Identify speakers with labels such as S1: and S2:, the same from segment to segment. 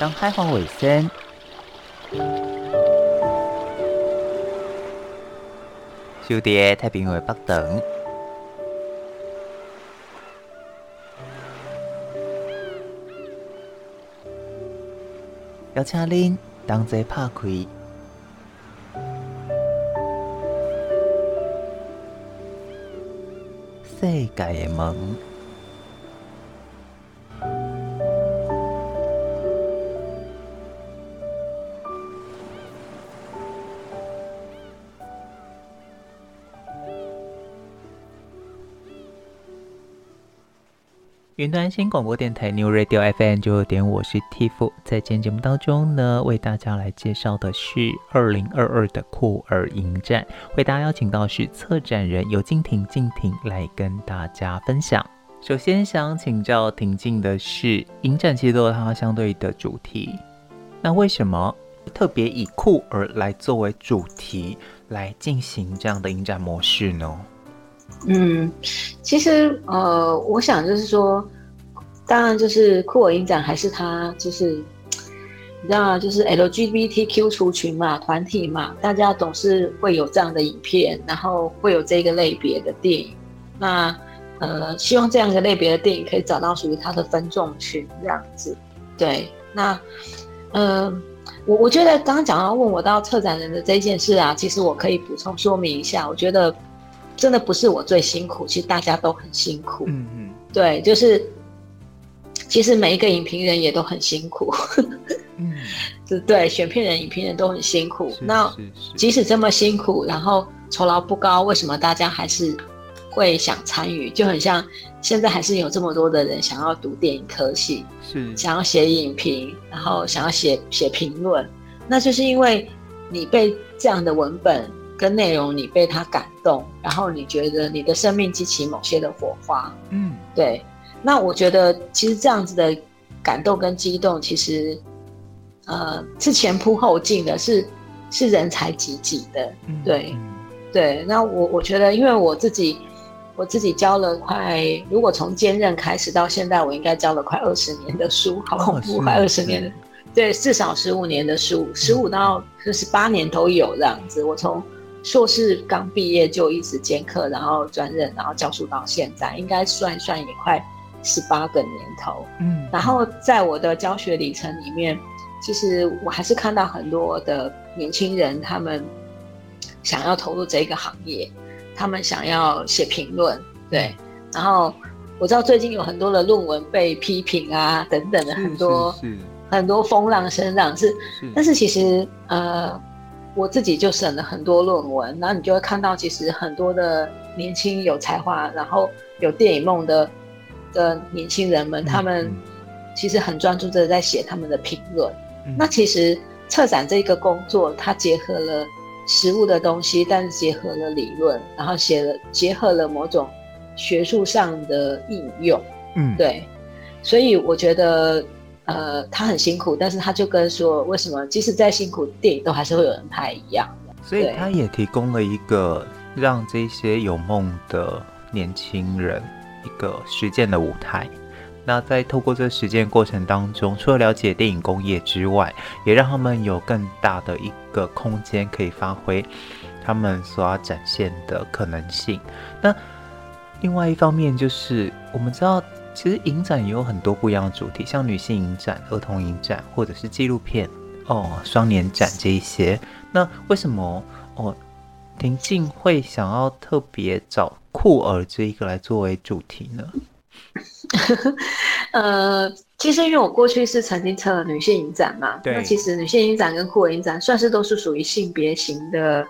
S1: 当海黄尾声，小弟太平洋北等，邀请您同齐拍开世界的门。云端新广播电台 New Radio FM 九九点，我是 Tiff，在今天节目当中呢，为大家来介绍的是二零二二的酷儿影展，为大家邀请到是策展人游静婷静婷来跟大家分享。首先想请教婷静的是，影展其实都有它相对的主题，那为什么特别以酷儿来作为主题来进行这样的影展模式呢？
S2: 嗯，其实呃，我想就是说，当然就是酷我影展还是他就是，你知道吗？就是 LGBTQ 族群嘛，团体嘛，大家总是会有这样的影片，然后会有这个类别的电影。那呃，希望这样一个类别的电影可以找到属于他的分众群，这样子。对，那呃，我我觉得刚刚讲到问我到策展人的这件事啊，其实我可以补充说明一下，我觉得。真的不是我最辛苦，其实大家都很辛苦。嗯嗯，对，就是其实每一个影评人也都很辛苦。嗯，对，选片人、影评人都很辛苦。那即使这么辛苦，然后酬劳不高，为什么大家还是会想参与？就很像现在还是有这么多的人想要读电影科系，是想要写影评，然后想要写写评论，那就是因为你被这样的文本。跟内容，你被他感动，然后你觉得你的生命激起某些的火花，嗯，对。那我觉得其实这样子的感动跟激动，其实呃是前仆后继的，是是人才济济的，对、嗯、对。那我我觉得，因为我自己我自己教了快，如果从兼任开始到现在，我应该教了快二十年的书，好恐怖，快二十年的，对，至少十五年的书，十五到十八年都有这样子。我从硕士刚毕业就一直兼课，然后专任，然后教书到现在，应该算一算也快十八个年头。嗯，然后在我的教学里程里面，其实我还是看到很多的年轻人，他们想要投入这个行业，他们想要写评论，对。然后我知道最近有很多的论文被批评啊，等等的很多很多风浪声浪是，是，但是其实呃。我自己就审了很多论文，然后你就会看到，其实很多的年轻有才华，然后有电影梦的的年轻人们，他们其实很专注的在写他们的评论。嗯。那其实策展这个工作，它结合了实物的东西，但是结合了理论，然后写了结合了某种学术上的应用。嗯，对，所以我觉得。呃，他很辛苦，但是他就跟说，为什么即使再辛苦，电影都还是会有人拍一样的。
S1: 所以他也提供了一个让这些有梦的年轻人一个实践的舞台。那在透过这实践过程当中，除了了解电影工业之外，也让他们有更大的一个空间可以发挥他们所要展现的可能性。那另外一方面就是我们知道。其实影展也有很多不一样的主题，像女性影展、儿童影展，或者是纪录片哦、双年展这一些。那为什么哦，婷静会想要特别找酷儿这一个来作为主题呢？
S2: 呃，其实因为我过去是曾经策了女性影展嘛，那其实女性影展跟酷儿影展算是都是属于性别型的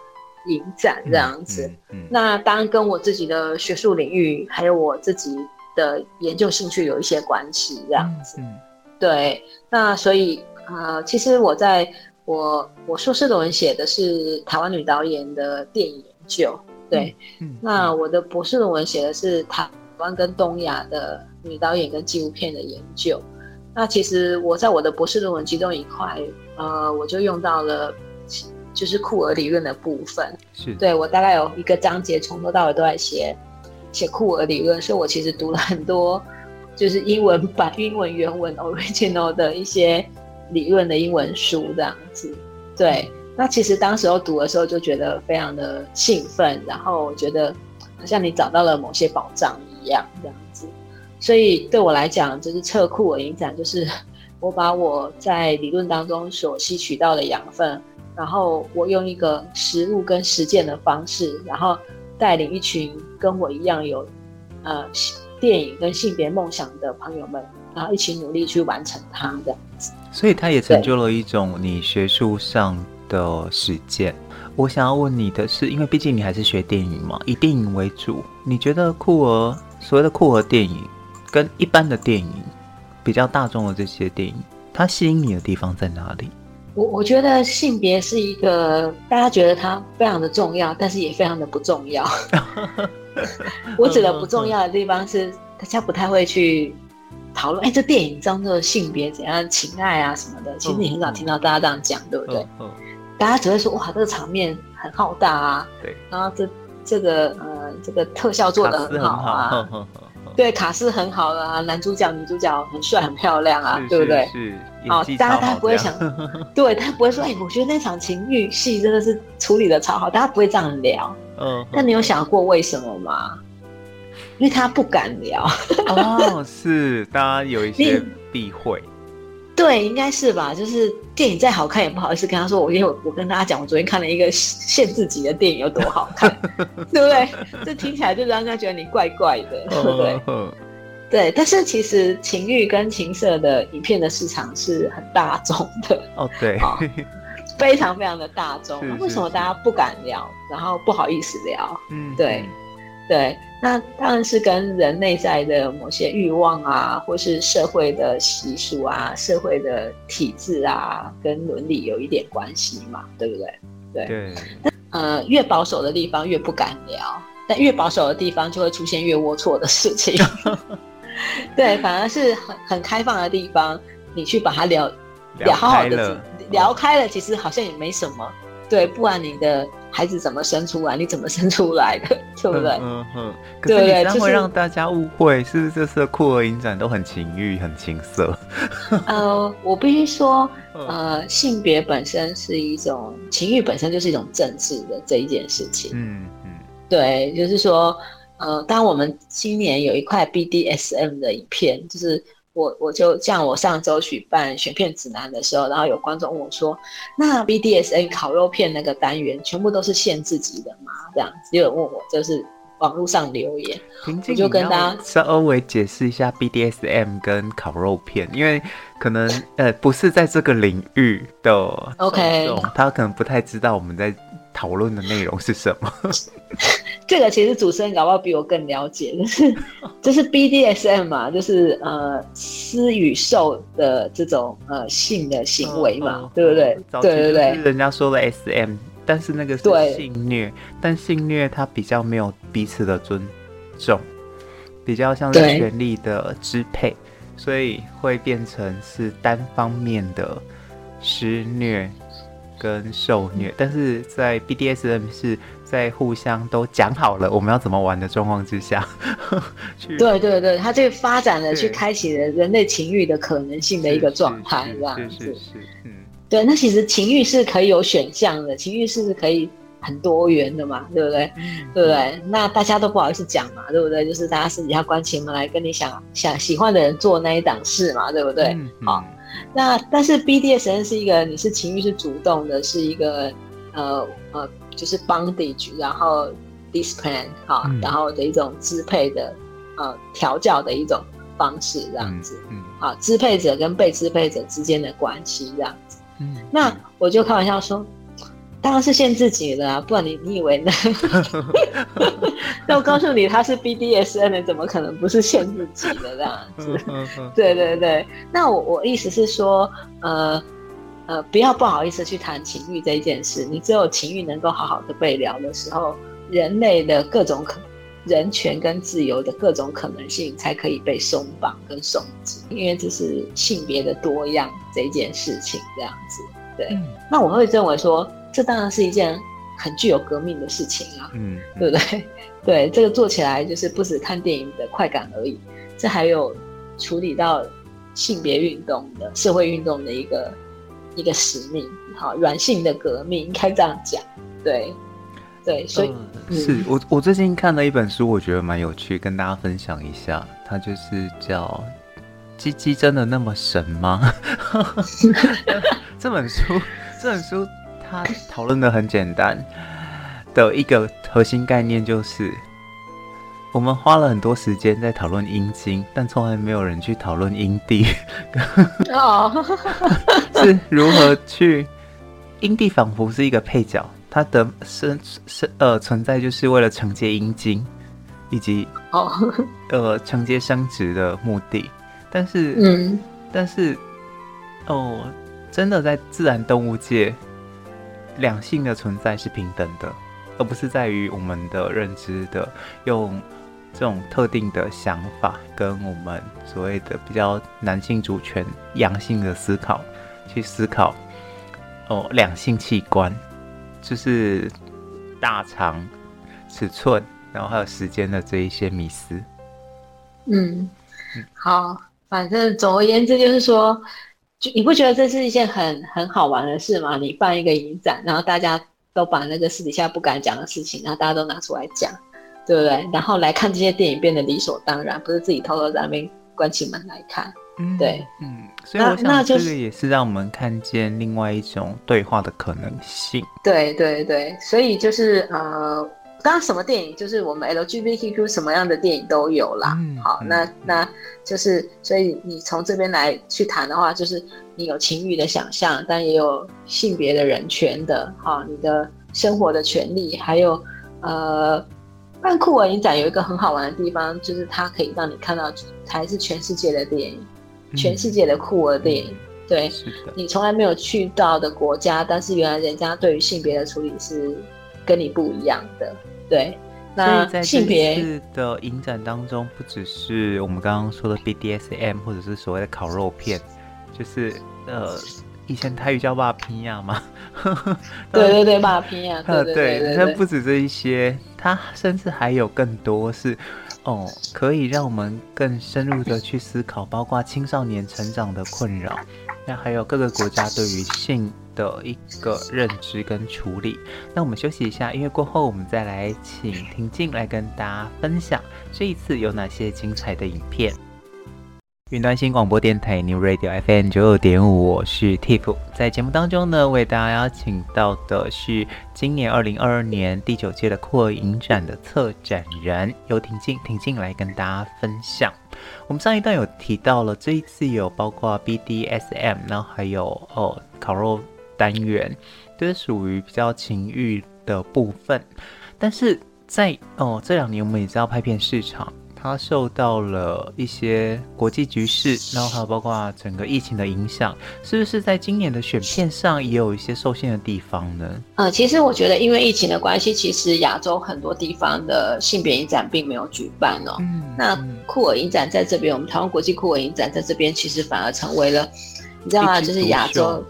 S2: 影展这样子。嗯嗯嗯、那当然跟我自己的学术领域还有我自己。的研究兴趣有一些关系，这样子，嗯，对，那所以呃，其实我在我我硕士论文写的是台湾女导演的电影研究，对，嗯，嗯，那我的博士论文写的是台湾跟东亚的女导演跟纪录片的研究，那其实我在我的博士论文其中一块，呃，我就用到了就是酷儿理论的部分，是，对，我大概有一个章节从头到尾都在写。写库尔理论，所以我其实读了很多，就是英文版、英文原文 original 的一些理论的英文书这样子。对，那其实当时候读的时候就觉得非常的兴奋，然后我觉得好像你找到了某些宝藏一样这样子。所以对我来讲，就是测库尔影展，就是我把我在理论当中所吸取到的养分，然后我用一个实物跟实践的方式，然后带领一群跟我一样有呃电影跟性别梦想的朋友们，然后一起努力去完成它这样子。
S1: 所以它也成就了一种你学术上的实践。我想要问你的是，因为毕竟你还是学电影嘛，以电影为主，你觉得酷儿所谓的酷儿电影？跟一般的电影比较大众的这些电影，它吸引你的地方在哪里？
S2: 我我觉得性别是一个大家觉得它非常的重要，但是也非常的不重要。我指的不重要的地方是，大家不太会去讨论。哎、欸，这电影中的性别怎样，情爱啊什么的，其实你很少听到大家这样讲，对不对？大家只会说哇，这个场面很浩大啊，对，然后这这个呃这个特效做的很好啊。对，卡斯很好啊，男主角、女主角很帅、很漂亮啊，对不对？是，哦，大家他不会想，对他不会说，哎，我觉得那场情欲戏真的是处理的超好，大家不会这样聊。嗯，但你有想过为什么吗？因为他不敢聊。
S1: 哦，是，大家有一些 避讳。
S2: 对，应该是吧。就是电影再好看，也不好意思跟他说。我因为我，我跟大家讲，我昨天看了一个限制级的电影，有多好看，对不对？这听起来就让人家觉得你怪怪的，对不对？对。但是其实情欲跟情色的影片的市场是很大众的
S1: 哦，对，
S2: 非常非常的大众。为什么大家不敢聊，然后不好意思聊？嗯，对。对，那当然是跟人内在的某些欲望啊，或是社会的习俗啊、社会的体制啊，跟伦理有一点关系嘛，对不对？对。对。呃，越保守的地方越不敢聊，但越保守的地方就会出现越龌龊的事情。对，反而是很很开放的地方，你去把它聊聊好好的聊开了，其实好像也没什么。对，不然你的。孩子怎么生出来？你怎么生出来的？对不对？嗯嗯。
S1: 可是你这样会让大家误会，是不是这次的酷儿影展都很情欲、很情色？
S2: 呃，我必须说，呃，性别本身是一种情欲，本身就是一种政治的这一件事情。嗯嗯。对，就是说，呃，当我们今年有一块 BDSM 的影片，就是。我我就像我上周举办选片指南的时候，然后有观众问我说：“那 BDSM 烤肉片那个单元全部都是限制级的吗？”这样子有人问我，就是网络上留言，我就跟大家
S1: 稍微解释一下 BDSM 跟烤肉片，因为可能呃不是在这个领域的
S2: OK，
S1: 他可能不太知道我们在。讨论的内容是什么？
S2: 这个其实主持人搞不好比我更了解，就是 就是 BDSM 嘛，就是呃施与受的这种呃性的行为嘛，哦、对不对？
S1: 对对对，人家说的 SM，但是那个是性虐，但性虐它比较没有彼此的尊重，比较像是权力的支配，所以会变成是单方面的施虐。跟受虐，但是在 BDSM 是在互相都讲好了我们要怎么玩的状况之下，
S2: 去对对对，它就发展了，去开启了人类情欲的可能性的一个状态，这样子。是是是，嗯，对，那其实情欲是可以有选项的，情欲是可以很多元的嘛，对不对？嗯、对不对？那大家都不好意思讲嘛，对不对？就是大家私底下关起门来跟你想想喜欢的人做那一档事嘛，对不对？嗯、好。那但是 BDSN 是一个，你是情欲是主动的，是一个呃呃，就是 bondage，然后 discipline 哈，嗯、然后的一种支配的呃调教的一种方式这样子，嗯，好、嗯，支配者跟被支配者之间的关系这样子，嗯，那我就开玩笑说。当然是限自己的啊，不然你你以为呢？那我告诉你，他是 BDSM，怎么可能不是限自己的这样子？对对对。那我我意思是说，呃呃，不要不好意思去谈情欲这一件事。你只有情欲能够好好的被聊的时候，人类的各种可人权跟自由的各种可能性才可以被松绑跟松弛，因为这是性别的多样这一件事情这样子。对，嗯、那我会认为说。这当然是一件很具有革命的事情啊，嗯，对不对？对，这个做起来就是不止看电影的快感而已，这还有处理到性别运动的社会运动的一个一个使命，好，软性的革命应该这样讲，对，对，所以、
S1: 是我我最近看了一本书，我觉得蛮有趣，跟大家分享一下，它就是叫《鸡鸡真的那么神吗？》这本书，这本书它讨论的很简单的一个核心概念就是。我们花了很多时间在讨论阴茎，但从来没有人去讨论阴蒂。哦，是如何去？阴蒂仿佛是一个配角，它的生生呃存在就是为了承接阴茎，以及哦呃承接生殖的目的。但是嗯，但是哦，真的在自然动物界，两性的存在是平等的，而不是在于我们的认知的用。这种特定的想法，跟我们所谓的比较男性主权、阳性的思考去思考，哦，两性器官就是大肠、尺寸，然后还有时间的这一些迷思。
S2: 嗯，好，反正总而言之就是说，就你不觉得这是一件很很好玩的事吗？你办一个影展，然后大家都把那个私底下不敢讲的事情，然后大家都拿出来讲。对不对？然后来看这些电影变得理所当然，不是自己偷偷在那边关起门来看。嗯，对，
S1: 嗯，所以我想这个也是让我们看见另外一种对话的可能性。
S2: 对对对，所以就是呃，当然什么电影，就是我们 LGBTQ 什么样的电影都有啦。嗯，好，那那就是，所以你从这边来去谈的话，就是你有情欲的想象，但也有性别的人权的，哈，你的生活的权利，还有呃。办酷儿影展有一个很好玩的地方，就是它可以让你看到还是全世界的电影，嗯、全世界的酷儿电影。对，你从来没有去到的国家，但是原来人家对于性别的处理是跟你不一样的。对，那性别
S1: 的影展当中，不只是我们刚刚说的 BDSM 或者是所谓的烤肉片，就是呃。以前台语叫霸皮亚吗？
S2: 对对对，霸皮亚。
S1: 对对对，对，它不止这一些，它甚至还有更多是哦，可以让我们更深入的去思考，包括青少年成长的困扰，那还有各个国家对于性的一个认知跟处理。那我们休息一下，音乐过后我们再来请婷静来跟大家分享这一次有哪些精彩的影片。云端新广播电台 New Radio FM 九二点五，我是 Tiff。在节目当中呢，为大家邀请到的是今年二零二二年第九届的酷儿影展的策展人，由婷静婷静来跟大家分享。我们上一段有提到了，这一次有包括 BDSM，然后还有哦烤肉单元，都是属于比较情欲的部分。但是在哦这两年，我们也知道拍片市场。它受到了一些国际局势，然后还有包括整个疫情的影响，是不是在今年的选片上也有一些受限的地方呢？
S2: 呃，其实我觉得，因为疫情的关系，其实亚洲很多地方的性别影展并没有举办哦。嗯，那酷儿影展在这边，我们台湾国际酷儿影展在这边，其实反而成为了，你知道吗？就是亚洲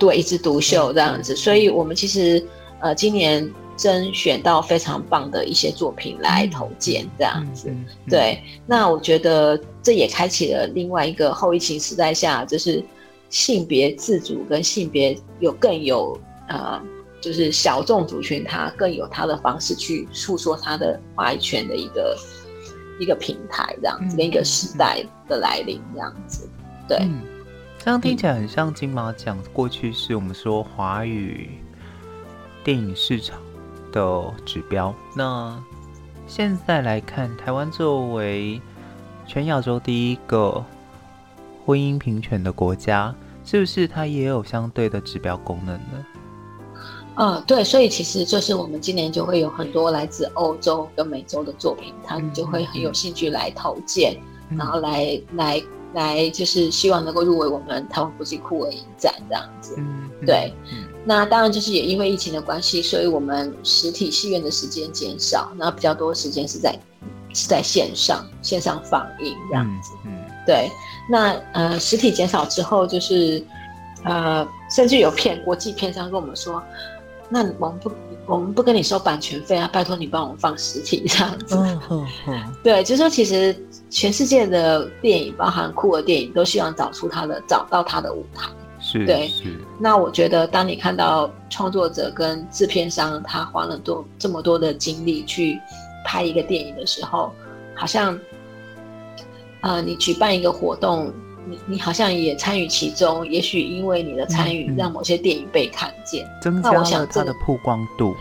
S2: 对一枝独秀这样子，所以我们其实呃今年。甄选到非常棒的一些作品来投件，这样子，对。那我觉得这也开启了另外一个后疫情时代下，就是性别自主跟性别有更有呃，就是小众族群他更有他的方式去诉说他的话语权的一个一个平台，这样子，跟一个时代的来临，这样子，对、嗯。
S1: 这样听起来很像金马奖过去是我们说华语电影市场的指标。那现在来看，台湾作为全亚洲第一个婚姻平权的国家，是不是它也有相对的指标功能呢？
S2: 嗯，对，所以其实就是我们今年就会有很多来自欧洲跟美洲的作品，他们就会很有兴趣来投件，嗯、然后来来来，就是希望能够入围我们台湾国际酷儿影展这样子。嗯，对。嗯那当然就是也因为疫情的关系，所以我们实体戏院的时间减少，那比较多的时间是在是在线上线上放映这样子。嗯，嗯对。那呃，实体减少之后，就是呃，甚至有片国际片商跟我们说，那我们不我们不跟你收版权费啊，拜托你帮我们放实体这样子。嗯嗯嗯。对，就是说其实全世界的电影，包含酷儿电影，都希望找出他的找到他的舞台。
S1: 是，
S2: 对，
S1: 是。
S2: 那我觉得，当你看到创作者跟制片商他花了多这么多的精力去拍一个电影的时候，好像，呃，你举办一个活动，你你好像也参与其中，也许因为你的参与，让某些电影被看见，
S1: 增加了它的曝光度。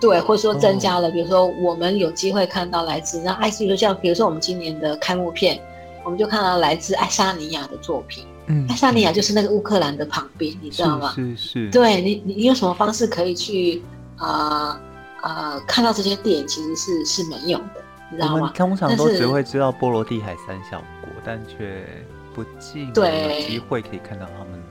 S2: 对，或者说增加了，比如说我们有机会看到来自那爱，比如像比如说我们今年的开幕片，我们就看到来自爱沙尼亚的作品。嗯，爱沙尼亚就是那个乌克兰的旁边，你知道吗？
S1: 是是。是
S2: 对你，你有什么方式可以去啊啊、呃呃、看到这些电影？其实是是没有的，你知道
S1: 吗？通常都只会知道波罗的海三小国，但却不尽有机会可以看到他们。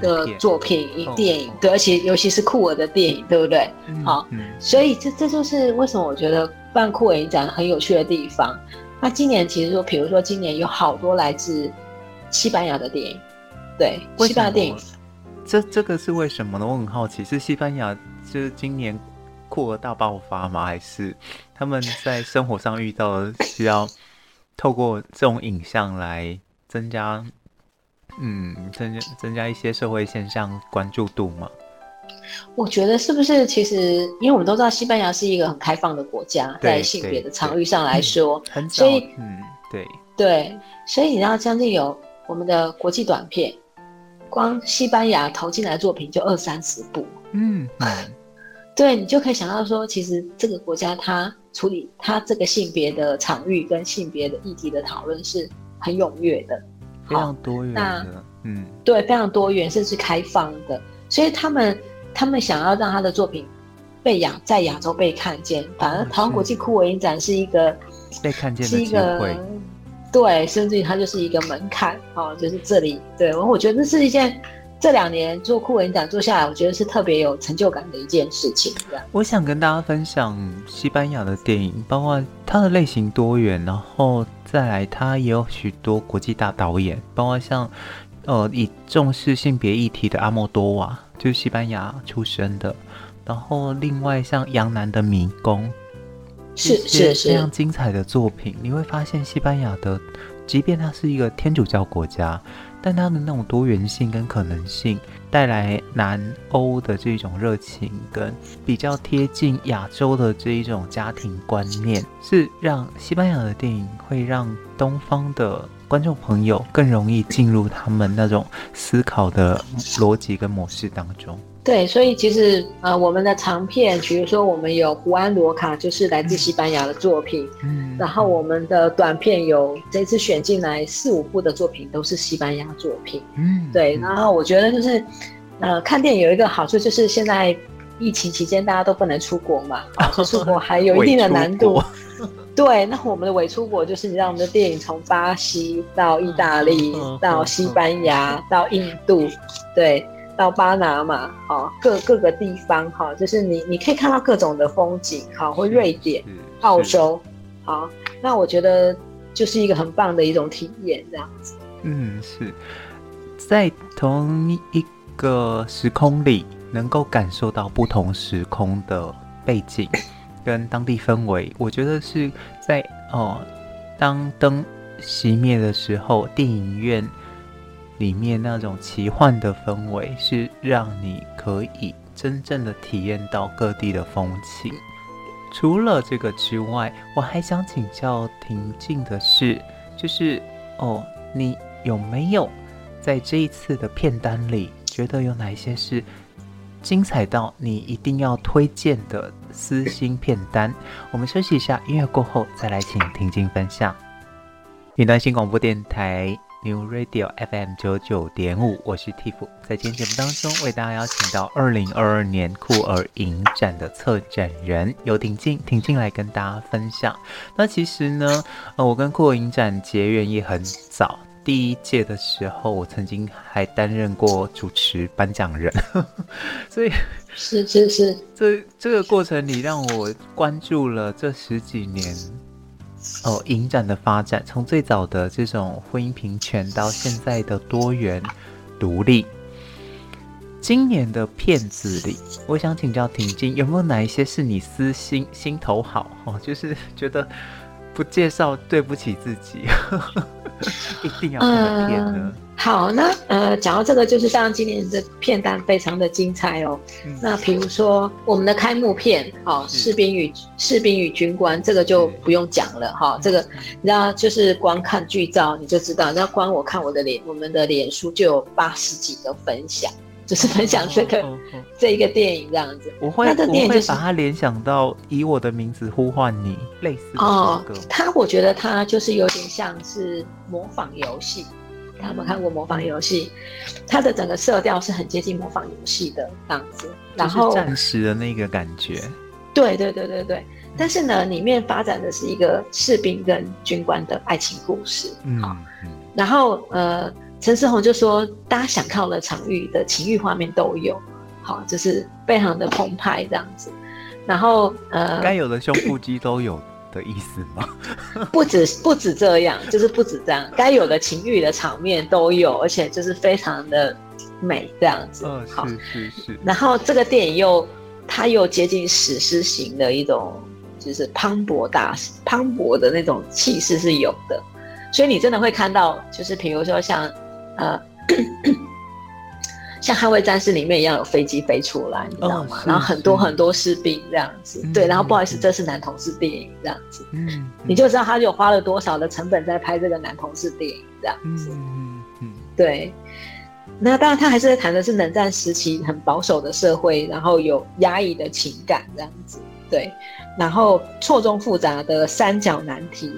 S2: 的作品、电影，对，而且尤其是酷儿的电影，对不对？好，所以这这就是为什么我觉得办酷儿影展很有趣的地方。那今年其实说，比如说今年有好多来自西班牙的电影，对，西班牙电影，
S1: 这这个是为什么呢？我很好奇，是西班牙就是今年酷儿大爆发吗？还是他们在生活上遇到了需要透过这种影像来增加？嗯，增加增加一些社会现象关注度嘛？
S2: 我觉得是不是其实，因为我们都知道西班牙是一个很开放的国家，在性别的场域上来说，
S1: 嗯、
S2: 所以
S1: 嗯，对
S2: 对，所以你知道将近有我们的国际短片，光西班牙投进来的作品就二三十部，
S1: 嗯，嗯
S2: 对，你就可以想到说，其实这个国家它处理它这个性别的场域跟性别的议题的讨论是很踊跃的。
S1: 非常多元的，嗯，
S2: 对，非常多元，甚至开放的，所以他们他们想要让他的作品被亚在亚洲被看见，反而台湾国际酷我影展是一个
S1: 被看见的机会，
S2: 对，甚至于它就是一个门槛，哦，就是这里，对，我我觉得这是一件这两年做酷儿影展做下来，我觉得是特别有成就感的一件事情。
S1: 我想跟大家分享西班牙的电影，包括它的类型多元，然后。再来，它也有许多国际大导演，包括像，呃，以重视性别议题的阿莫多瓦，就是西班牙出生的。然后，另外像杨楠的《迷宫》，
S2: 是是是，
S1: 非常精彩的作品。你会发现，西班牙的，即便它是一个天主教国家。但它的那种多元性跟可能性，带来南欧的这种热情，跟比较贴近亚洲的这一种家庭观念，是让西班牙的电影会让东方的观众朋友更容易进入他们那种思考的逻辑跟模式当中。
S2: 对，所以其实呃，我们的长片，比如说我们有胡安·罗卡，就是来自西班牙的作品，嗯，然后我们的短片有这次选进来四五部的作品都是西班牙作品，嗯，对，然后我觉得就是呃，看电影有一个好处就是现在疫情期间大家都不能出国嘛，啊，出国还有一定的难度，对，那我们的伪出国就是你让我们的电影从巴西到意大利到西班牙到印度，对。到巴拿马，哦，各各个地方，哈，就是你你可以看到各种的风景，好，或瑞典、澳洲，好，那我觉得就是一个很棒的一种体验，这样子。
S1: 嗯，是在同一个时空里，能够感受到不同时空的背景跟当地氛围，我觉得是在哦，当灯熄灭的时候，电影院。里面那种奇幻的氛围，是让你可以真正的体验到各地的风情。除了这个之外，我还想请教婷静的是，就是哦，你有没有在这一次的片单里，觉得有哪一些是精彩到你一定要推荐的私心片单？我们休息一下，音乐过后再来请婷静分享。云端新广播电台。New Radio FM 九九点五，我是 Tiff，在今天节目当中为大家邀请到二零二二年酷儿影展的策展人游婷静，婷静来跟大家分享。那其实呢，呃，我跟酷儿影展结缘也很早，第一届的时候，我曾经还担任过主持颁奖人，所以
S2: 是是是，
S1: 这这个过程里让我关注了这十几年。哦，影展的发展从最早的这种婚姻平权到现在的多元独立。今年的片子里，我想请教婷静，有没有哪一些是你私心心头好哦？就是觉得不介绍对不起自己，一定要看片呢。
S2: 呃好，那呃，讲到这个，就是当然今年的片单非常的精彩哦。嗯、那比如说我们的开幕片，好、哦，士兵与士兵与军官，这个就不用讲了哈、哦。这个你知道，就是光看剧照你就知道，那光我看我的脸，我们的脸书就有八十几个分享，就是分享这个、哦哦哦、这一个电影这样子。
S1: 我会，就是、我会把它联想到以我的名字呼唤你，类似的
S2: 哦。它我觉得它就是有点像是模仿游戏。他们看过模仿游戏，它的整个色调是很接近模仿游戏的这样子，然后
S1: 暂时的那个感觉。
S2: 对对对对对，但是呢，里面发展的是一个士兵跟军官的爱情故事。嗯，然后呃，陈思宏就说，大家想靠的场域的情欲画面都有，好，就是非常的澎湃这样子。然后呃，
S1: 该有的胸腹肌都有。的意思吗？
S2: 不止不止这样，就是不止这样，该有的情欲的场面都有，而且就是非常的美这样子。
S1: 嗯，好，是是是。
S2: 然后这个电影又它又接近史诗型的一种，就是磅礴大磅礴的那种气势是有的，所以你真的会看到，就是比如说像呃。像《捍卫战士》里面一样有飞机飞出来，你知道吗？哦、然后很多很多士兵这样子，嗯、对。然后不好意思，嗯、这是男同志电影这样子，嗯，你就知道他有花了多少的成本在拍这个男同志电影这样子，嗯嗯，对。那当然，他还是在谈的是冷战时期很保守的社会，然后有压抑的情感这样子，对。然后错综复杂的三角难题，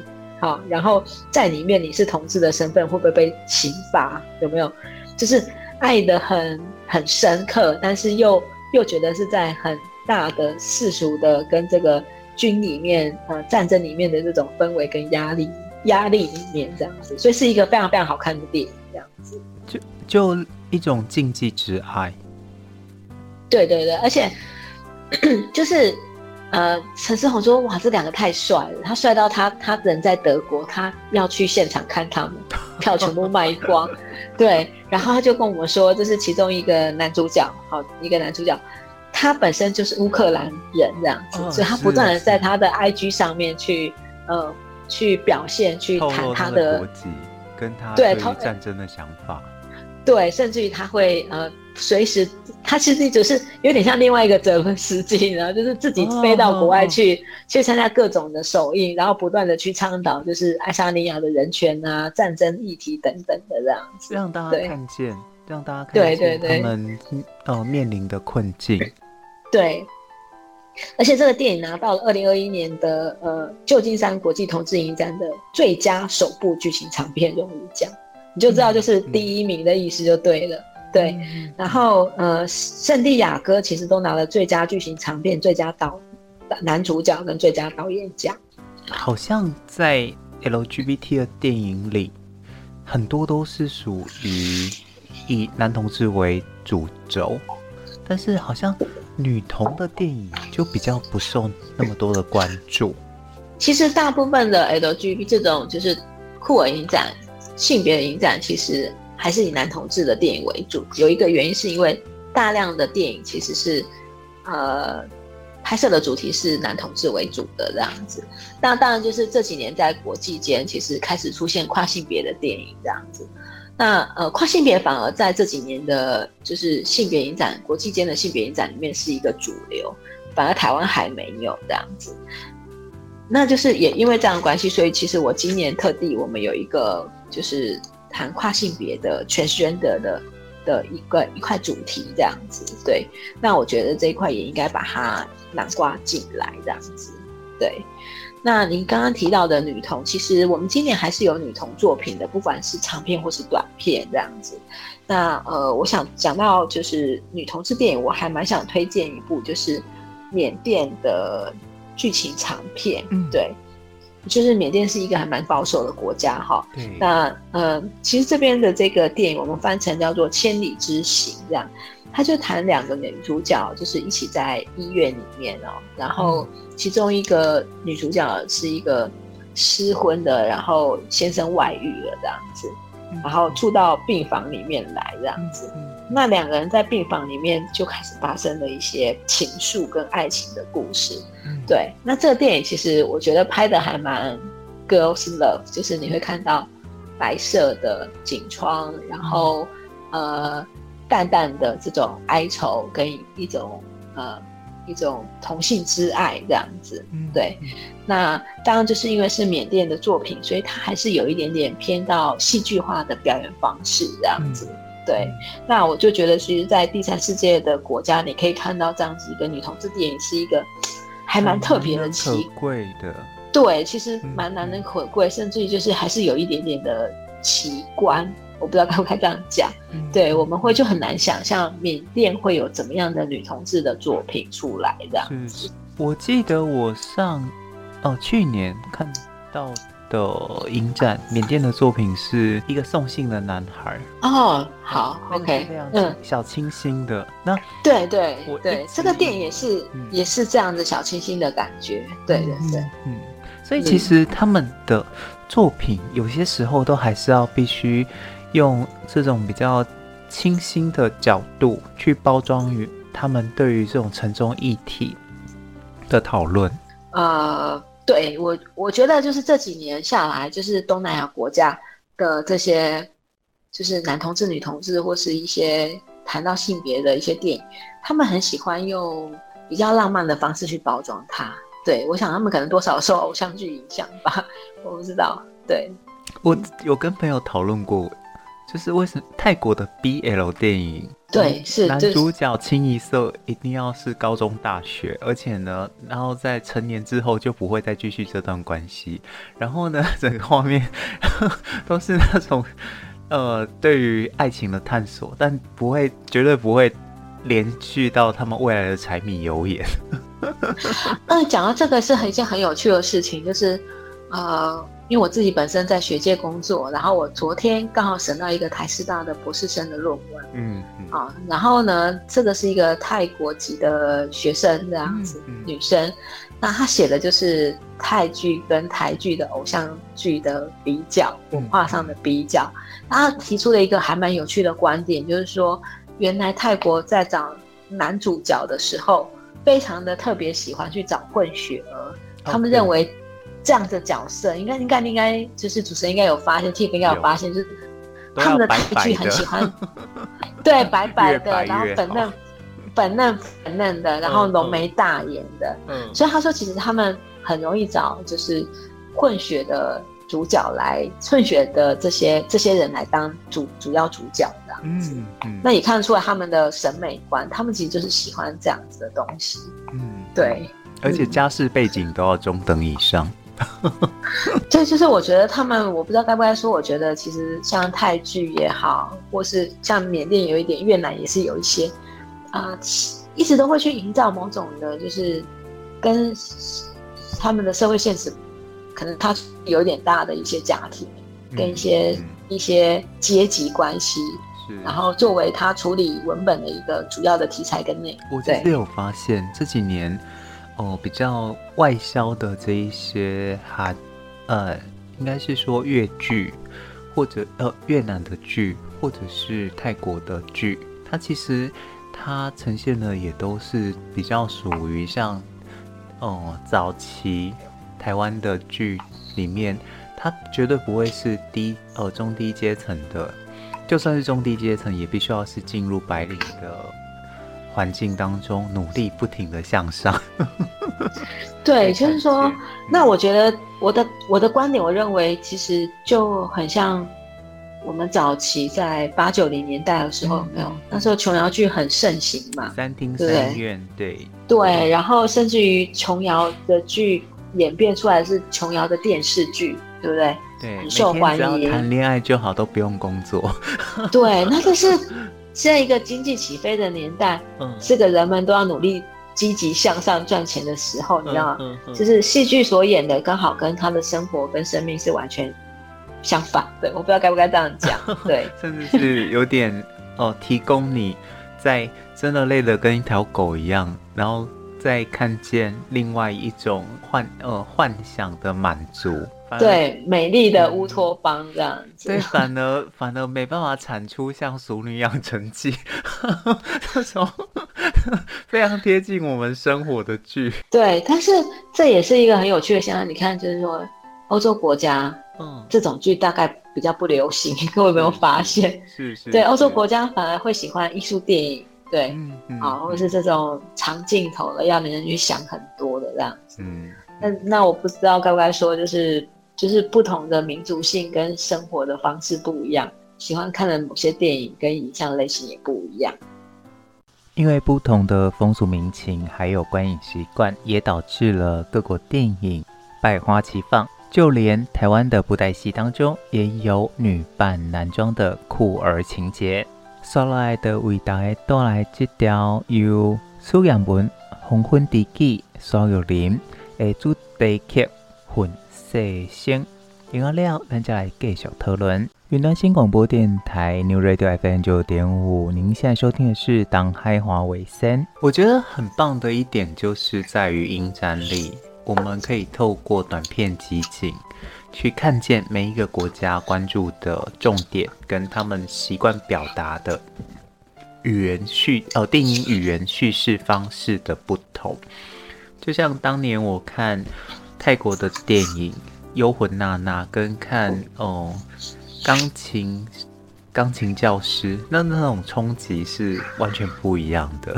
S2: 好，然后在里面你是同志的身份会不会被刑罚？有没有？就是。爱的很很深刻，但是又又觉得是在很大的世俗的跟这个军里面呃战争里面的这种氛围跟压力压力里面这样子，所以是一个非常非常好看的电影这样子，
S1: 就就一种禁忌之爱。
S2: 对对对，而且 就是。呃，陈思宏说：“哇，这两个太帅了！他帅到他他人在德国，他要去现场看他们，票全部卖光。对，然后他就跟我们说，这是其中一个男主角，好，一个男主角，他本身就是乌克兰人这样子，哦、所以他不断的在他的 IG 上面去呃去表现，去谈他的，他的国籍，
S1: 跟他对战争的想法。”
S2: 对，甚至于他会呃随时，他其实就是有点像另外一个泽伦斯基，然后就是自己飞到国外去，去参加各种的首映，然后不断的去倡导就是爱沙尼亚的人权啊、战争议题等等的这样子，
S1: 让大家看见，让大家看见他们呃面临的困境。
S2: 对，而且这个电影拿到了二零二一年的呃旧金山国际同志影展的最佳首部剧情长片荣誉奖。你就知道，就是第一名的意思就对了，嗯、对。然后，呃，圣地亚哥其实都拿了最佳剧情长片、最佳导男主角跟最佳导演奖。
S1: 好像在 LGBT 的电影里，很多都是属于以男同志为主轴，但是好像女同的电影就比较不受那么多的关注。
S2: 其实大部分的 LGBT 这种就是酷儿影展。性别的影展其实还是以男同志的电影为主，有一个原因是因为大量的电影其实是，呃，拍摄的主题是男同志为主的这样子。那当然就是这几年在国际间其实开始出现跨性别的电影这样子。那呃，跨性别反而在这几年的，就是性别影展国际间的性别影展里面是一个主流，反而台湾还没有这样子。那就是也因为这样关系，所以其实我今年特地我们有一个。就是谈跨性别的 transgender 的的一个一块主题这样子，对。那我觉得这一块也应该把它囊括进来这样子，对。那您刚刚提到的女童，其实我们今年还是有女童作品的，不管是长片或是短片这样子。那呃，我想讲到就是女同志电影，我还蛮想推荐一部，就是缅甸的剧情长片，嗯，对。就是缅甸是一个还蛮保守的国家哈，对。那呃，其实这边的这个电影我们翻成叫做《千里之行》这样，他就谈两个女主角，就是一起在医院里面哦，然后其中一个女主角是一个失婚的，然后先生外遇了这样子，然后住到病房里面来这样子。那两个人在病房里面就开始发生了一些情愫跟爱情的故事，嗯、对。那这个电影其实我觉得拍的还蛮 girls love，就是你会看到白色的景窗，然后呃淡淡的这种哀愁跟一种呃一种同性之爱这样子。对，那当然就是因为是缅甸的作品，所以它还是有一点点偏到戏剧化的表演方式这样子。对，那我就觉得，其实，在第三世界的国家，你可以看到这样子一个女同志电影，是一个还蛮特别的奇
S1: 贵的。
S2: 对，其实蛮难能可贵，嗯、甚至于就是还是有一点点的奇观。我不知道该不该这样讲。嗯、对，我们会就很难想象缅甸会有怎么样的女同志的作品出来这样子。
S1: 我记得我上哦去年看到。的影展，缅甸的作品是一个送信的男孩。
S2: 哦，好，OK，
S1: 嗯，小清新的。那
S2: 对对对，这个电影也是也是这样子小清新的感觉。对对对，
S1: 嗯，所以其实他们的作品有些时候都还是要必须用这种比较清新的角度去包装于他们对于这种沉重议题的讨论。
S2: 呃。对我，我觉得就是这几年下来，就是东南亚国家的这些，就是男同志、女同志，或是一些谈到性别的一些电影，他们很喜欢用比较浪漫的方式去包装它。对，我想他们可能多少受偶像剧影响吧，我不知道。对，
S1: 我有跟朋友讨论过。就是为什么泰国的 BL 电影，
S2: 对，是
S1: 男主角清一色一定要是高中大学，而且呢，然后在成年之后就不会再继续这段关系，然后呢，整个画面都是那种呃对于爱情的探索，但不会绝对不会连续到他们未来的柴米油盐。
S2: 嗯，讲到这个是一件很有趣的事情，就是呃。因为我自己本身在学界工作，然后我昨天刚好审到一个台师大的博士生的论文，嗯，嗯，啊，然后呢，这个是一个泰国籍的学生这样子，嗯嗯、女生，那她写的就是泰剧跟台剧的偶像剧的比较，文化上的比较，她提出了一个还蛮有趣的观点，就是说，原来泰国在找男主角的时候，非常的特别喜欢去找混血儿，他们认为。这样的角色，应该应该应该就是主持人应该有发现，Tiff 应该有发现，就是他们的台剧很喜欢，对，白白的，然后粉嫩粉嫩粉嫩的，然后浓眉大眼的，嗯，所以他说其实他们很容易找就是混血的主角来，混血的这些这些人来当主主要主角这样子，嗯嗯，那也看得出来他们的审美观，他们其实就是喜欢这样子的东西，嗯，对，
S1: 而且家世背景都要中等以上。
S2: 这就是我觉得他们，我不知道该不该说。我觉得其实像泰剧也好，或是像缅甸有一点，越南也是有一些，啊、呃，一直都会去营造某种的，就是跟他们的社会现实，可能他有一点大的一些家庭，跟一些、嗯嗯、一些阶级关系，是然后作为他处理文本的一个主要的题材跟内容。
S1: 我其实有发现这几年。哦，比较外销的这一些韩，呃，应该是说越剧，或者呃越南的剧，或者是泰国的剧，它其实它呈现的也都是比较属于像，哦、早期台湾的剧里面，它绝对不会是低呃中低阶层的，就算是中低阶层，也必须要是进入白领的。环境当中努力不停的向上，
S2: 对，就是说，那我觉得我的我的观点，我认为其实就很像我们早期在八九零年代的时候，有没有？那时候琼瑶剧很盛行嘛，
S1: 三厅三院，对
S2: 对，然后甚至于琼瑶的剧演变出来是琼瑶的电视剧，对不对？
S1: 对，
S2: 很受欢迎，
S1: 谈恋爱就好，都不用工作。
S2: 对，那个是。现在一个经济起飞的年代，嗯，是个人们都要努力积极向上赚钱的时候，你知道吗？嗯嗯、就是戏剧所演的刚好跟他的生活跟生命是完全相反的。我不知道该不该这样讲，对，
S1: 甚至是有点哦，提供你在真的累得跟一条狗一样，然后再看见另外一种幻呃幻想的满足。
S2: 对，美丽的乌托邦这样子，
S1: 对，反而反而没办法产出像《熟女养成记》这种非常贴近我们生活的剧。
S2: 对，但是这也是一个很有趣的现象。你看，就是说，欧洲国家，嗯，这种剧大概比较不流行，各位有没有发现？
S1: 是是。
S2: 对，欧洲国家反而会喜欢艺术电影，对，嗯嗯，好，或者是这种长镜头的，要人去想很多的这样子。嗯。那那我不知道该不该说，就是就是不同的民族性跟生活的方式不一样，喜欢看的某些电影跟影像类型也不一样。
S1: 因为不同的风俗民情还有观影习惯，也导致了各国电影百花齐放。就连台湾的布袋戏当中，也有女扮男装的酷儿情节。所来的为大家带来这条由苏扬文、黄昏知己、苏玉林的主题曲《混世声》。听完了，咱再来继续讨论。云端新广播电台 New Radio FM 九点五，您现在收听的是《当嗨华为三》。我觉得很棒的一点就是在于影展里，我们可以透过短片集锦，去看见每一个国家关注的重点，跟他们习惯表达的语言叙哦，电影语言叙事方式的不同。就像当年我看泰国的电影。幽魂娜娜跟看哦，钢琴钢琴教师，那那种冲击是完全不一样的。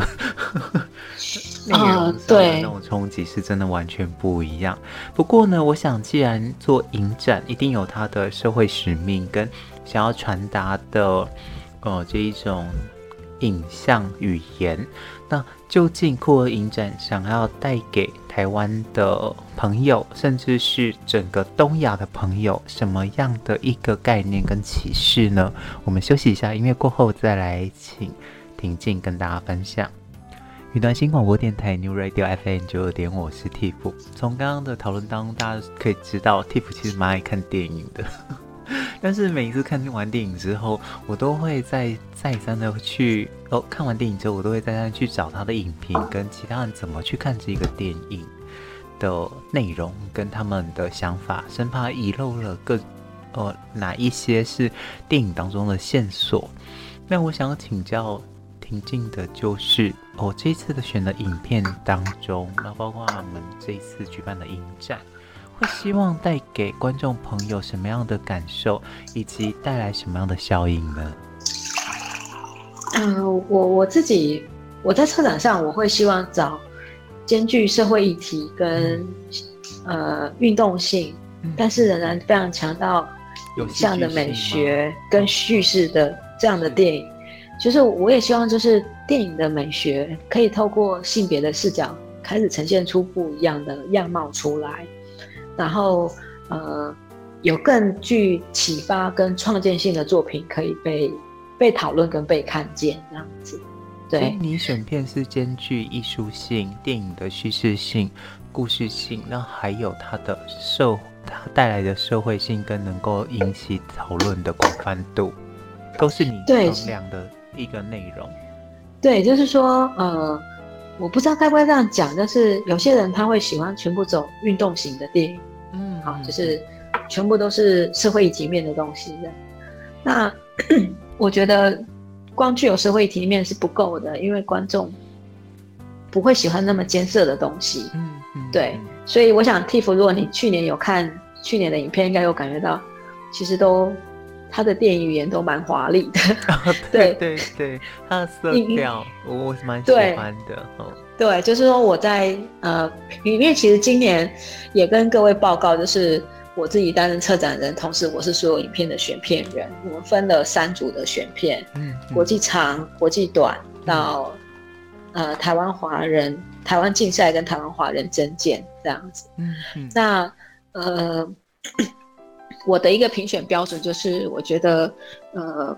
S2: 啊，对，
S1: 那种冲击是真的完全不一样。不过呢，我想既然做影展，一定有它的社会使命跟想要传达的，呃，这一种影像语言。那究竟酷儿影展想要带给台湾的朋友，甚至是整个东亚的朋友，什么样的一个概念跟启示呢？我们休息一下，音乐过后再来请婷静跟大家分享。云端新广播电台 New Radio FM 九二点，我是 Tiff。从刚刚的讨论当中，大家可以知道，Tiff 其实蛮爱看电影的。但是每一次看完电影之后，我都会再再三的去哦，看完电影之后，我都会再三去找他的影评，跟其他人怎么去看这个电影的内容，跟他们的想法，生怕遗漏了各呃哪一些是电影当中的线索。那我想请教婷静的就是，哦，这次的选的影片当中，那包括我们这一次举办的影展。会希望带给观众朋友什么样的感受，以及带来什么样的效应呢？
S2: 嗯、呃，我我自己我在策展上，我会希望找兼具社会议题跟、嗯、呃运动性，嗯、但是仍然非常强调影像的美学跟叙事的这样的电影。就是我也希望，就是电影的美学可以透过性别的视角，开始呈现出不一样的样貌出来。然后，呃，有更具启发跟创建性的作品可以被被讨论跟被看见，这样子。对，
S1: 你选片是兼具艺术性、电影的叙事性、故事性，那还有它的社它带来的社会性跟能够引起讨论的广泛度，都是你衡量的一个内容。
S2: 对，就是说，呃。我不知道该不该这样讲，但是有些人他会喜欢全部走运动型的电影，嗯，好，就是全部都是社会议题面的东西的。那 我觉得光具有社会议题面是不够的，因为观众不会喜欢那么艰涩的东西。嗯嗯，对，所以我想，Tiff，如果你去年有看去年的影片，应该有感觉到，其实都。他的电影语言都蛮华丽的，
S1: 哦、对对对，他的色调我是蛮喜欢的。
S2: 哦、对，就是说我在呃里面，其实今年也跟各位报告，就是我自己担任策展人，同时我是所有影片的选片人。我们分了三组的选片，嗯，嗯国际长、国际短到、嗯、呃台湾华人、台湾竞赛跟台湾华人征件这样子。嗯嗯，那呃。我的一个评选标准就是，我觉得，呃，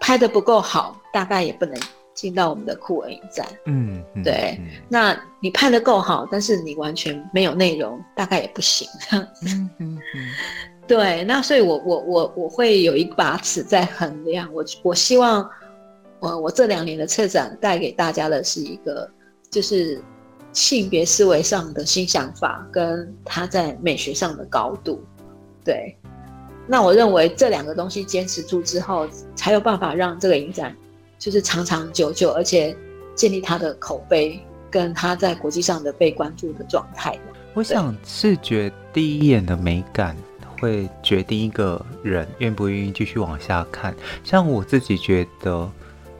S2: 拍的不够好，大概也不能进到我们的酷文影展。嗯，嗯对。嗯、那你拍得够好，但是你完全没有内容，大概也不行。嗯嗯嗯。对，那所以我我我我会有一把尺在衡量。我我希望，我我这两年的策展带给大家的是一个，就是性别思维上的新想法，跟他在美学上的高度。对，那我认为这两个东西坚持住之后，才有办法让这个影展就是长长久久，而且建立他的口碑跟他在国际上的被关注的状态。
S1: 我想视觉第一眼的美感会决定一个人愿不愿意继续往下看。像我自己觉得，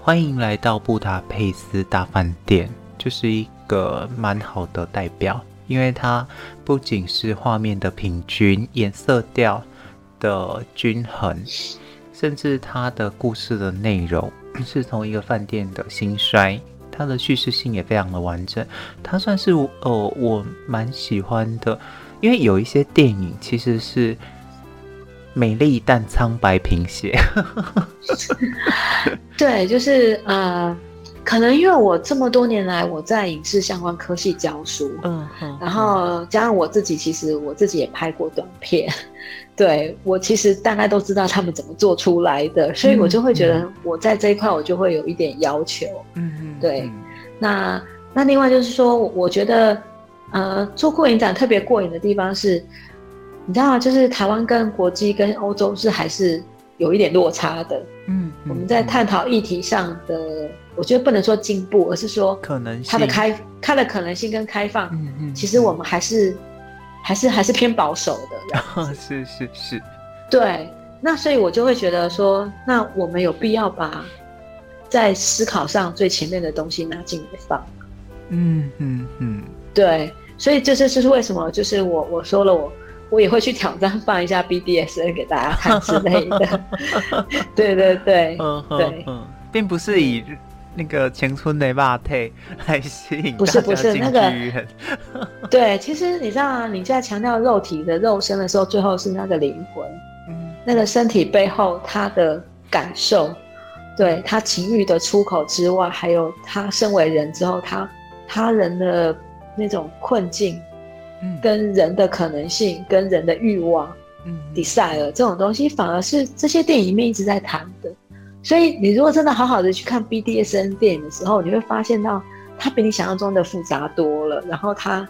S1: 欢迎来到布达佩斯大饭店，就是一个蛮好的代表，因为它不仅是画面的平均、颜色调的均衡，甚至它的故事的内容是从一个饭店的兴衰。它的叙事性也非常的完整，它算是呃我蛮喜欢的，因为有一些电影其实是美丽但苍白贫血。
S2: 对，就是呃，可能因为我这么多年来我在影视相关科系教书，嗯哼，然后加上我自己，其实我自己也拍过短片，对，我其实大概都知道他们怎么做出来的，所以我就会觉得我在这一块我就会有一点要求，嗯嗯。对，那那另外就是说，我觉得，呃，做酷儿影展特别过瘾的地方是，你知道吗？就是台湾跟国际跟欧洲是还是有一点落差的。嗯，嗯，我们在探讨议题上的，我觉得不能说进步，而是说可能它的开它的可能性跟开放，嗯嗯，其实我们还是还是还是偏保守的。
S1: 是是是，
S2: 对。那所以我就会觉得说，那我们有必要把。在思考上最前面的东西拿进来放，嗯嗯嗯，对，所以这是这是为什么？就是我我说了我我也会去挑战放一下 BDSN 给大家看之类的，对对对，嗯对，嗯，
S1: 并不是以那个前村的肉体来吸引，
S2: 不是不是那个，对，其实你知道啊，你在强调肉体的肉身的时候，最后是那个灵魂，嗯，那个身体背后他的感受。对他情欲的出口之外，还有他身为人之后，他他人的那种困境，嗯，跟人的可能性，跟人的欲望，嗯，desire 这种东西，反而是这些电影里面一直在谈的。所以，你如果真的好好的去看 BDSN 电影的时候，你会发现到它比你想象中的复杂多了。然后它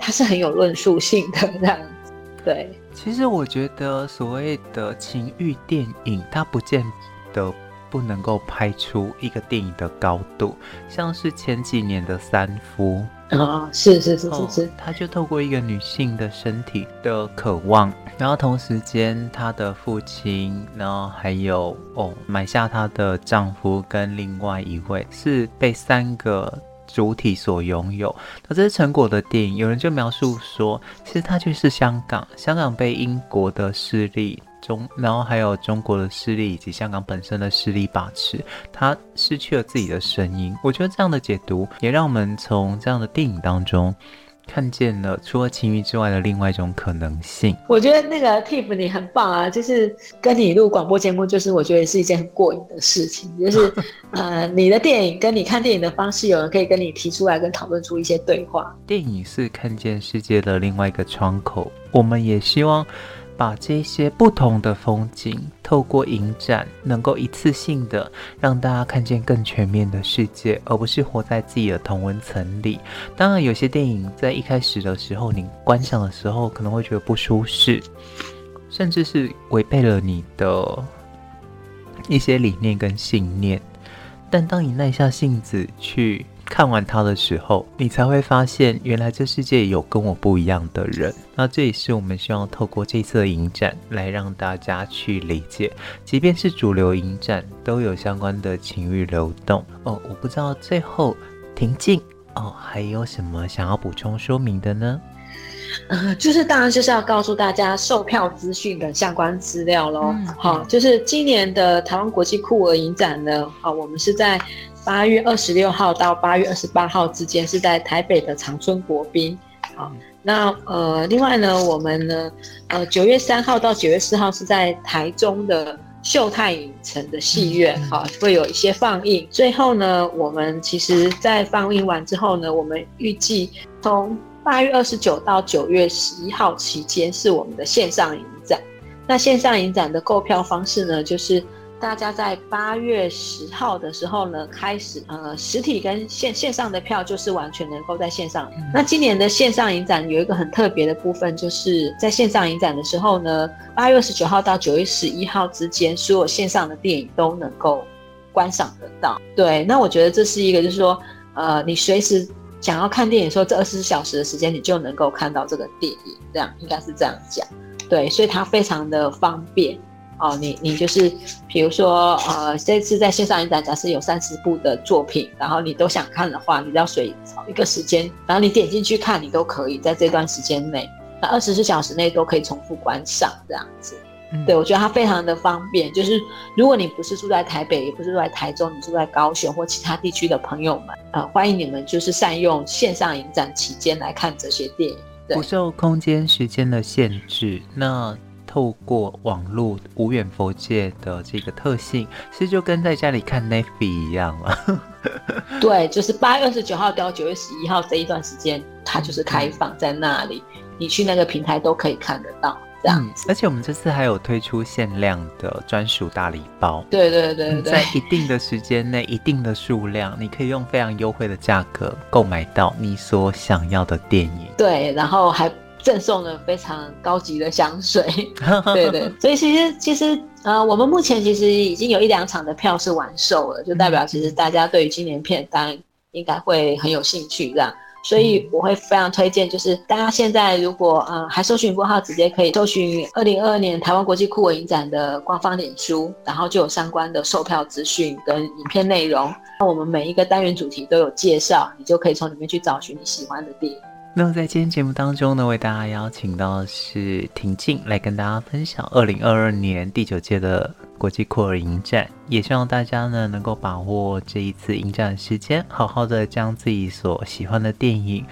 S2: 它是很有论述性的这样子。对，
S1: 其实我觉得所谓的情欲电影，它不见得。不能够拍出一个电影的高度，像是前几年的《三夫》
S2: 啊，是是是是是，
S1: 他就透过一个女性的身体的渴望，然后同时间她的父亲，然后还有哦买下她的丈夫跟另外一位是被三个主体所拥有，那这是成果的电影。有人就描述说，其实它就是香港，香港被英国的势力。中，然后还有中国的势力以及香港本身的势力把持，他失去了自己的声音。我觉得这样的解读也让我们从这样的电影当中看见了除了情欲之外的另外一种可能性。
S2: 我觉得那个 Tiff 你很棒啊，就是跟你录广播节目，就是我觉得是一件很过瘾的事情。就是 呃，你的电影跟你看电影的方式，有人可以跟你提出来跟讨论出一些对话。
S1: 电影是看见世界的另外一个窗口，我们也希望。把这些不同的风景透过影展，能够一次性的让大家看见更全面的世界，而不是活在自己的同温层里。当然，有些电影在一开始的时候，你观赏的时候可能会觉得不舒适，甚至是违背了你的一些理念跟信念。但当你耐下性子去。看完它的时候，你才会发现，原来这世界有跟我不一样的人。那这也是我们希望透过这次的影展来让大家去理解，即便是主流影展都有相关的情欲流动哦。我不知道最后婷静哦，还有什么想要补充说明的呢？
S2: 呃，就是当然就是要告诉大家售票资讯的相关资料喽。好、嗯哦，就是今年的台湾国际酷儿影展呢，好、哦，我们是在。八月二十六号到八月二十八号之间是在台北的长春国宾，好，那呃，另外呢，我们呢，呃，九月三号到九月四号是在台中的秀泰影城的戏院，好，会有一些放映。最后呢，我们其实在放映完之后呢，我们预计从八月二十九到九月十一号期间是我们的线上影展。那线上影展的购票方式呢，就是。大家在八月十号的时候呢，开始呃，实体跟线线上的票就是完全能够在线上。嗯、那今年的线上影展有一个很特别的部分，就是在线上影展的时候呢，八月二十九号到九月十一号之间，所有线上的电影都能够观赏得到。对，那我觉得这是一个，就是说，呃，你随时想要看电影的时候，这二十四小时的时间你就能够看到这个电影，这样应该是这样讲。对，所以它非常的方便哦。你你就是比如说呃，这次在线上影展，假设有三十部的作品，然后你都想看的话，你只要随一个时间，然后你点进去看，你都可以在这段时间内，那二十四小时内都可以重复观赏这样子。对，我觉得它非常的方便，就是如果你不是住在台北，也不是住在台中，你住在高雄或其他地区的朋友们，呃，欢迎你们就是善用线上影展期间来看这些电影。对，
S1: 不受空间时间的限制，那透过网络无远佛界的这个特性，其实就跟在家里看 Netflix 一样了。
S2: 对，就是八月二十九号到九月十一号这一段时间，它就是开放在那里，你去那个平台都可以看得到。
S1: 嗯，而且我们这次还有推出限量的专属大礼包。
S2: 对对对对，
S1: 在一定的时间内，一定的数量，你可以用非常优惠的价格购买到你所想要的电影。
S2: 对，然后还赠送了非常高级的香水。对对，所以其实其实呃，我们目前其实已经有一两场的票是完售了，就代表其实大家对于今年片单应该会很有兴趣，这样。所以我会非常推荐，就是大家现在如果呃还搜寻不好，直接可以搜寻二零二二年台湾国际酷我影展的官方脸书，然后就有相关的售票资讯跟影片内容。那我们每一个单元主题都有介绍，你就可以从里面去找寻你喜欢的电影。
S1: 那么在今天节目当中呢，为大家邀请到的是婷静来跟大家分享二零二二年第九届的国际酷儿影展，也希望大家呢能够把握这一次影展的时间，好好的将自己所喜欢的电影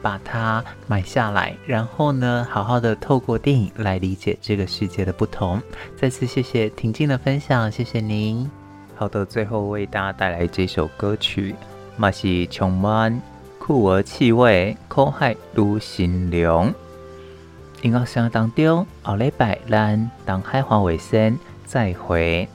S1: 把它买下来，然后呢好好的透过电影来理解这个世界的不同。再次谢谢婷静的分享，谢谢您。好的，最后为大家带来这首歌曲，嘛是充满。酷儿气味，苦海如心凉。音乐声当中，下礼拜咱东海花卫生再会。